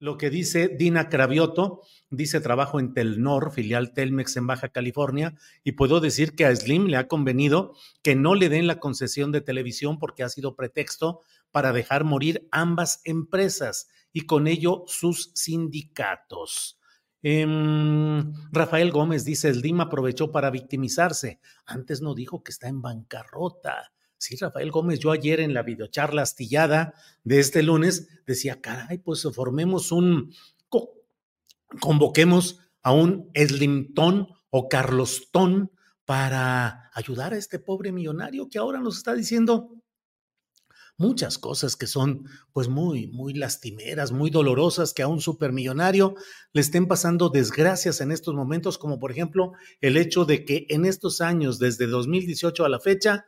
Lo que dice Dina Cravioto, dice trabajo en Telnor, filial Telmex en Baja California, y puedo decir que a Slim le ha convenido que no le den la concesión de televisión porque ha sido pretexto para dejar morir ambas empresas y con ello sus sindicatos. Em, Rafael Gómez dice, Slim aprovechó para victimizarse. Antes no dijo que está en bancarrota. Sí, Rafael Gómez, yo ayer en la videocharla astillada de este lunes decía, caray, pues formemos un, co- convoquemos a un Slimton o Carlostón para ayudar a este pobre millonario que ahora nos está diciendo muchas cosas que son pues muy, muy lastimeras, muy dolorosas, que a un supermillonario le estén pasando desgracias en estos momentos, como por ejemplo el hecho de que en estos años, desde 2018 a la fecha, ha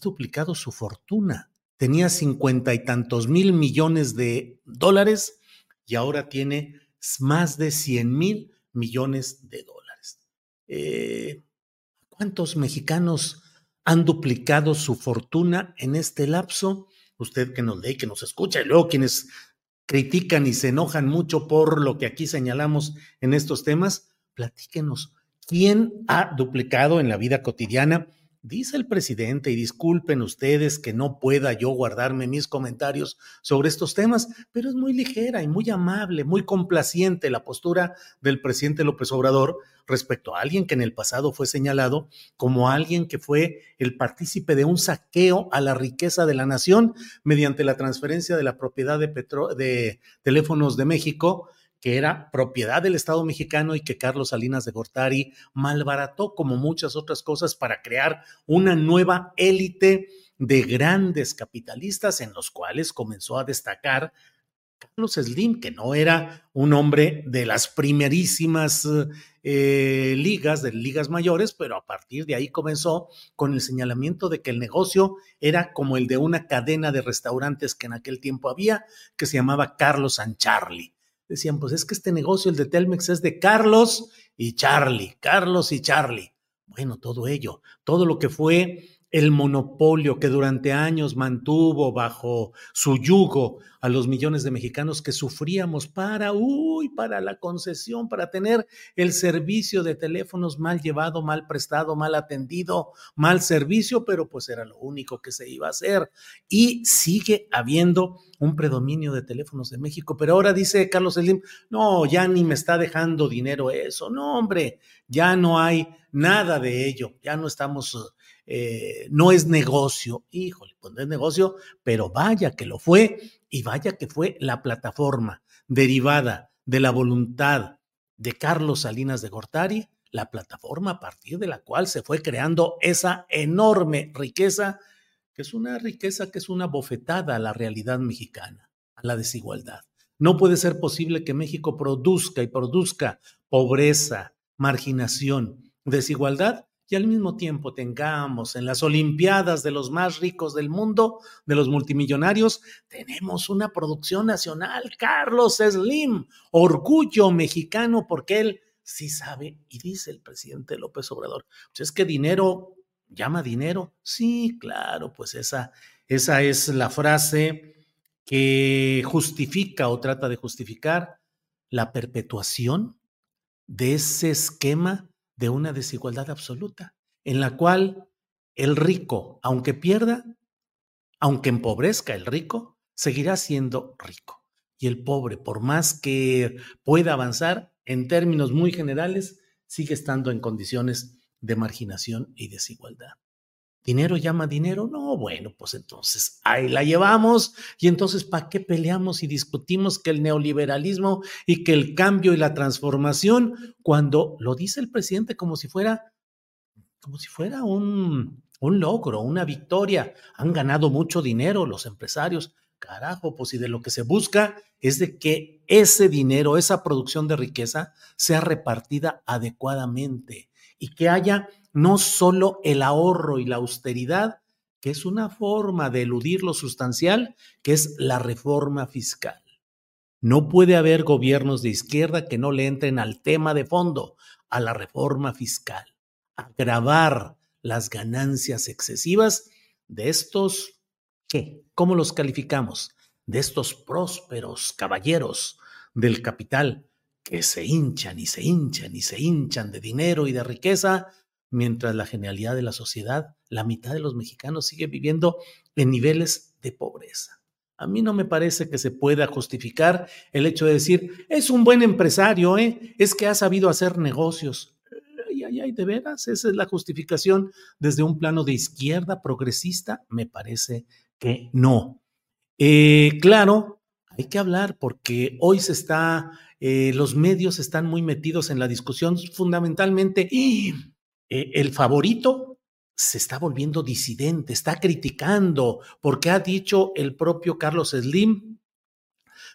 duplicado su fortuna. Tenía cincuenta y tantos mil millones de dólares y ahora tiene más de 100 mil millones de dólares. Eh, ¿Cuántos mexicanos han duplicado su fortuna en este lapso? Usted que nos lee, que nos escucha y luego quienes critican y se enojan mucho por lo que aquí señalamos en estos temas, platíquenos. ¿Quién ha duplicado en la vida cotidiana? Dice el presidente, y disculpen ustedes que no pueda yo guardarme mis comentarios sobre estos temas, pero es muy ligera y muy amable, muy complaciente la postura del presidente López Obrador respecto a alguien que en el pasado fue señalado como alguien que fue el partícipe de un saqueo a la riqueza de la nación mediante la transferencia de la propiedad de, de teléfonos de México que era propiedad del Estado mexicano y que Carlos Salinas de Gortari malbarató como muchas otras cosas para crear una nueva élite de grandes capitalistas en los cuales comenzó a destacar Carlos Slim, que no era un hombre de las primerísimas eh, ligas, de ligas mayores, pero a partir de ahí comenzó con el señalamiento de que el negocio era como el de una cadena de restaurantes que en aquel tiempo había, que se llamaba Carlos and Charlie decían, pues es que este negocio, el de Telmex, es de Carlos y Charlie, Carlos y Charlie. Bueno, todo ello, todo lo que fue el monopolio que durante años mantuvo bajo su yugo a los millones de mexicanos que sufríamos para, uy, para la concesión, para tener el servicio de teléfonos mal llevado, mal prestado, mal atendido, mal servicio, pero pues era lo único que se iba a hacer. Y sigue habiendo un predominio de teléfonos de México, pero ahora dice Carlos Slim, no, ya ni me está dejando dinero eso, no, hombre, ya no hay nada de ello, ya no estamos eh, no es negocio. Híjole, pues no es negocio, pero vaya que lo fue y vaya que fue la plataforma derivada de la voluntad de Carlos Salinas de Gortari, la plataforma a partir de la cual se fue creando esa enorme riqueza, que es una riqueza que es una bofetada a la realidad mexicana, a la desigualdad. No puede ser posible que México produzca y produzca pobreza, marginación, desigualdad y al mismo tiempo tengamos en las Olimpiadas de los más ricos del mundo, de los multimillonarios, tenemos una producción nacional, Carlos Slim, orgullo mexicano, porque él sí sabe, y dice el presidente López Obrador, pues es que dinero llama dinero. Sí, claro, pues esa, esa es la frase que justifica o trata de justificar la perpetuación de ese esquema de una desigualdad absoluta, en la cual el rico, aunque pierda, aunque empobrezca el rico, seguirá siendo rico. Y el pobre, por más que pueda avanzar, en términos muy generales, sigue estando en condiciones de marginación y desigualdad. ¿Dinero llama dinero? No, bueno, pues entonces ahí la llevamos y entonces ¿para qué peleamos y discutimos que el neoliberalismo y que el cambio y la transformación cuando lo dice el presidente como si fuera como si fuera un, un logro, una victoria. Han ganado mucho dinero los empresarios. Carajo, pues y de lo que se busca es de que ese dinero, esa producción de riqueza sea repartida adecuadamente y que haya no solo el ahorro y la austeridad, que es una forma de eludir lo sustancial, que es la reforma fiscal. No puede haber gobiernos de izquierda que no le entren al tema de fondo, a la reforma fiscal, agravar las ganancias excesivas de estos, ¿qué? ¿Cómo los calificamos? De estos prósperos caballeros del capital que se hinchan y se hinchan y se hinchan de dinero y de riqueza mientras la genialidad de la sociedad, la mitad de los mexicanos sigue viviendo en niveles de pobreza. A mí no me parece que se pueda justificar el hecho de decir, es un buen empresario, ¿eh? es que ha sabido hacer negocios. Ay, ay, ay, de veras, esa es la justificación desde un plano de izquierda progresista. Me parece que no. Eh, claro, hay que hablar porque hoy se está, eh, los medios están muy metidos en la discusión fundamentalmente. Y eh, el favorito se está volviendo disidente, está criticando, porque ha dicho el propio Carlos Slim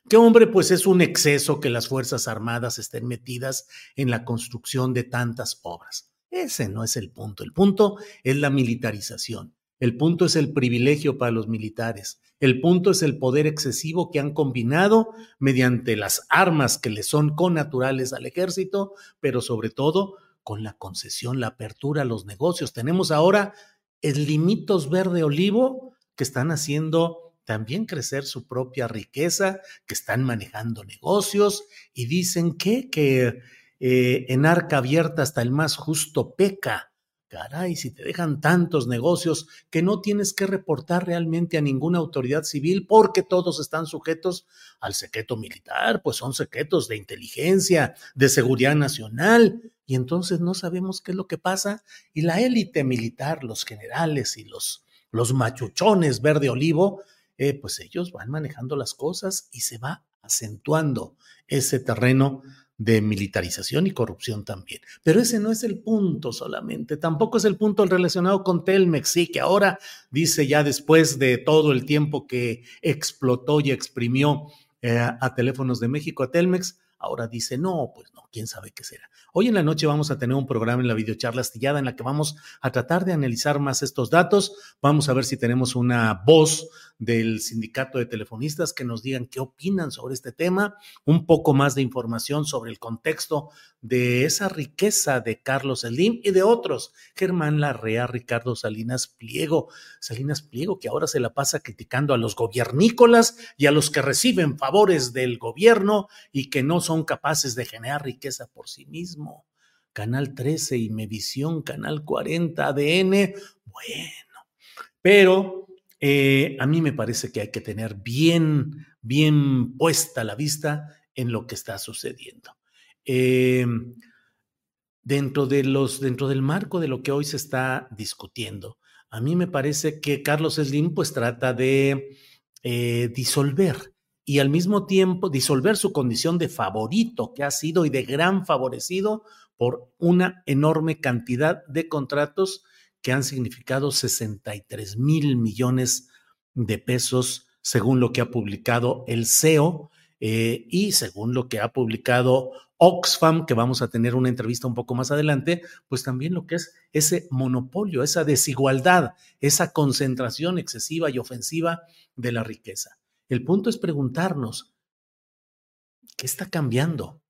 que, hombre, pues es un exceso que las Fuerzas Armadas estén metidas en la construcción de tantas obras. Ese no es el punto. El punto es la militarización. El punto es el privilegio para los militares. El punto es el poder excesivo que han combinado mediante las armas que le son connaturales al ejército, pero sobre todo con la concesión, la apertura a los negocios. Tenemos ahora el Limitos Verde Olivo que están haciendo también crecer su propia riqueza, que están manejando negocios y dicen que, que eh, en arca abierta hasta el más justo peca. Caray, si te dejan tantos negocios que no tienes que reportar realmente a ninguna autoridad civil porque todos están sujetos al secreto militar, pues son secretos de inteligencia, de seguridad nacional, y entonces no sabemos qué es lo que pasa. Y la élite militar, los generales y los, los machuchones verde olivo, eh, pues ellos van manejando las cosas y se va acentuando ese terreno de militarización y corrupción también. Pero ese no es el punto solamente, tampoco es el punto relacionado con Telmex, sí, que ahora dice ya después de todo el tiempo que explotó y exprimió eh, a teléfonos de México, a Telmex, ahora dice, no, pues no, quién sabe qué será. Hoy en la noche vamos a tener un programa en la videocharla astillada en la que vamos a tratar de analizar más estos datos. Vamos a ver si tenemos una voz del sindicato de telefonistas que nos digan qué opinan sobre este tema, un poco más de información sobre el contexto de esa riqueza de Carlos Slim y de otros, Germán Larrea, Ricardo Salinas Pliego, Salinas Pliego que ahora se la pasa criticando a los gobiernícolas y a los que reciben favores del gobierno y que no son capaces de generar riqueza por sí mismo. Canal 13 y Mevisión, Canal 40, ADN, bueno, pero eh, a mí me parece que hay que tener bien, bien puesta la vista en lo que está sucediendo. Eh, dentro, de los, dentro del marco de lo que hoy se está discutiendo. A mí me parece que Carlos Slim pues trata de eh, disolver y al mismo tiempo disolver su condición de favorito que ha sido y de gran favorecido por una enorme cantidad de contratos que han significado 63 mil millones de pesos, según lo que ha publicado el CEO eh, y según lo que ha publicado Oxfam, que vamos a tener una entrevista un poco más adelante, pues también lo que es ese monopolio, esa desigualdad, esa concentración excesiva y ofensiva de la riqueza. El punto es preguntarnos, ¿qué está cambiando?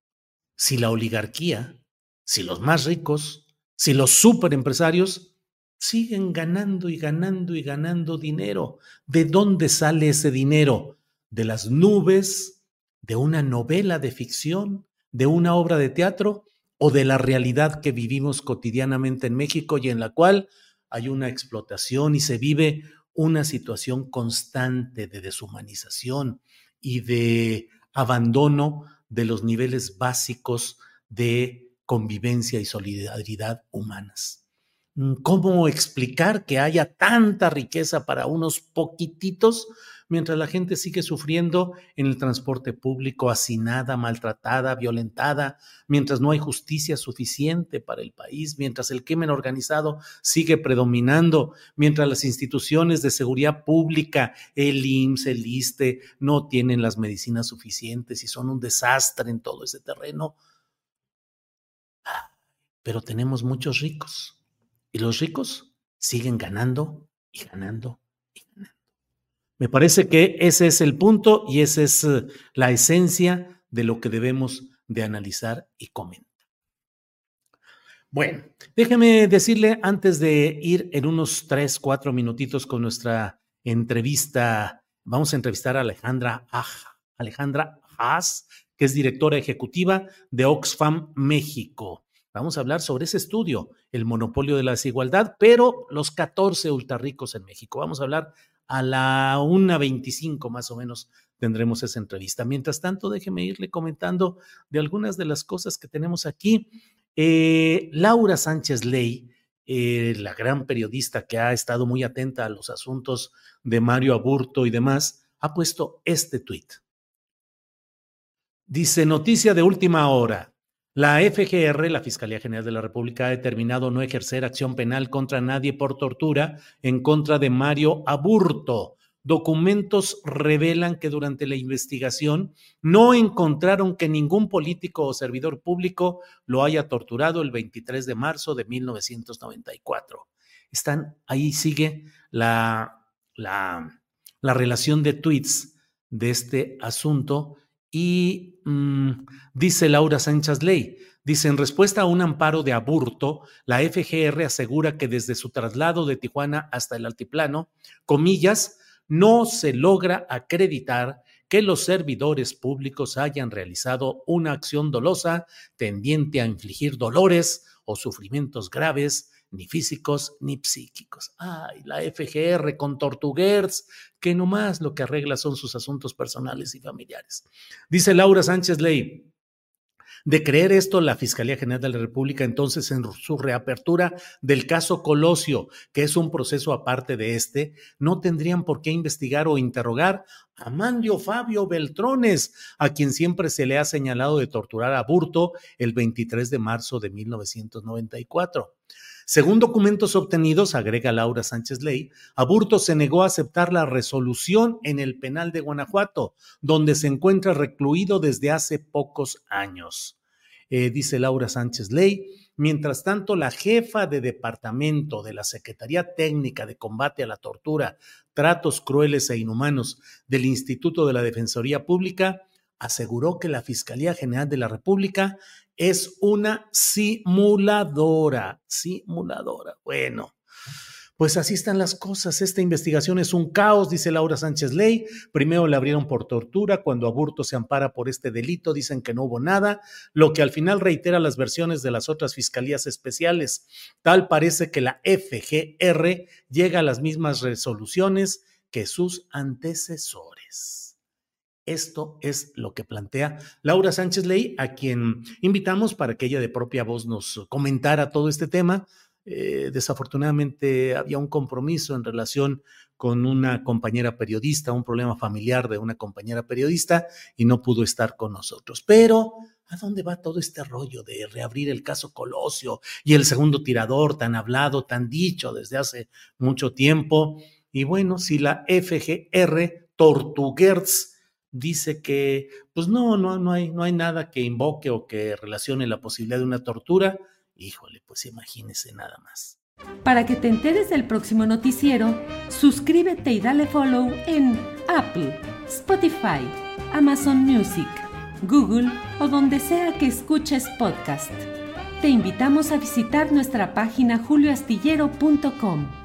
Si la oligarquía, si los más ricos, si los superempresarios siguen ganando y ganando y ganando dinero. ¿De dónde sale ese dinero? ¿De las nubes? ¿De una novela de ficción? ¿De una obra de teatro? ¿O de la realidad que vivimos cotidianamente en México y en la cual hay una explotación y se vive una situación constante de deshumanización y de abandono de los niveles básicos de convivencia y solidaridad humanas? Mm, ¿Cómo explicar que haya tanta riqueza para unos poquititos mientras la gente sigue sufriendo en el transporte público, hacinada, maltratada, violentada, mientras no hay justicia suficiente para el país, mientras el crimen organizado sigue predominando, mientras las instituciones de seguridad pública, el IMSS, el ISTE, no tienen las medicinas suficientes y son un desastre en todo ese terreno? Pero tenemos muchos ricos y los ricos siguen ganando y ganando y ganando. Me parece que ese es el punto y esa es eh, la esencia de lo que debemos de analizar y comentar. Bueno, déjeme decirle antes de ir en unos tres, cuatro minutitos con nuestra entrevista, vamos a entrevistar a Alejandra Aja, Alejandra Haas, que es directora ejecutiva de Oxfam México. Vamos a hablar sobre ese estudio, el monopolio de la desigualdad, pero los 14 ultrarricos en México. Vamos a hablar a la 1.25 más o menos tendremos esa entrevista. Mientras tanto, déjeme irle comentando de algunas de las cosas que tenemos aquí. Eh, Laura Sánchez Ley, eh, la gran periodista que ha estado muy atenta a los asuntos de Mario Aburto y demás, ha puesto este tuit. Dice, noticia de última hora. La FGR, la Fiscalía General de la República, ha determinado no ejercer acción penal contra nadie por tortura en contra de Mario Aburto. Documentos revelan que durante la investigación no encontraron que ningún político o servidor público lo haya torturado el 23 de marzo de 1994. Están, ahí sigue la, la, la relación de tweets de este asunto y mm, dice Laura Sánchez Ley, dice, en respuesta a un amparo de aburto, la FGR asegura que desde su traslado de Tijuana hasta el altiplano, comillas, no se logra acreditar que los servidores públicos hayan realizado una acción dolosa tendiente a infligir dolores o sufrimientos graves ni físicos ni psíquicos. Ay, la FGR con Tortuguers, que nomás lo que arregla son sus asuntos personales y familiares. Dice Laura Sánchez Ley, de creer esto, la Fiscalía General de la República, entonces, en su reapertura del caso Colosio, que es un proceso aparte de este, no tendrían por qué investigar o interrogar a Mandio Fabio Beltrones, a quien siempre se le ha señalado de torturar a Burto el 23 de marzo de 1994. Según documentos obtenidos, agrega Laura Sánchez Ley, Aburto se negó a aceptar la resolución en el penal de Guanajuato, donde se encuentra recluido desde hace pocos años. Eh, dice Laura Sánchez Ley. Mientras tanto, la jefa de departamento de la Secretaría Técnica de Combate a la Tortura, Tratos Crueles e Inhumanos del Instituto de la Defensoría Pública aseguró que la Fiscalía General de la República es una simuladora, simuladora. Bueno, pues así están las cosas. Esta investigación es un caos, dice Laura Sánchez Ley. Primero le abrieron por tortura, cuando Aburto se ampara por este delito, dicen que no hubo nada, lo que al final reitera las versiones de las otras fiscalías especiales. Tal parece que la FGR llega a las mismas resoluciones que sus antecesores. Esto es lo que plantea Laura Sánchez Ley, a quien invitamos para que ella de propia voz nos comentara todo este tema. Eh, desafortunadamente había un compromiso en relación con una compañera periodista, un problema familiar de una compañera periodista y no pudo estar con nosotros. Pero, ¿a dónde va todo este rollo de reabrir el caso Colosio y el segundo tirador tan hablado, tan dicho desde hace mucho tiempo? Y bueno, si la FGR Tortuguerz dice que pues no, no, no hay, no hay nada que invoque o que relacione la posibilidad de una tortura, híjole, pues imagínese nada más. Para que te enteres del próximo noticiero, suscríbete y dale follow en Apple, Spotify, Amazon Music, Google o donde sea que escuches podcast. Te invitamos a visitar nuestra página julioastillero.com.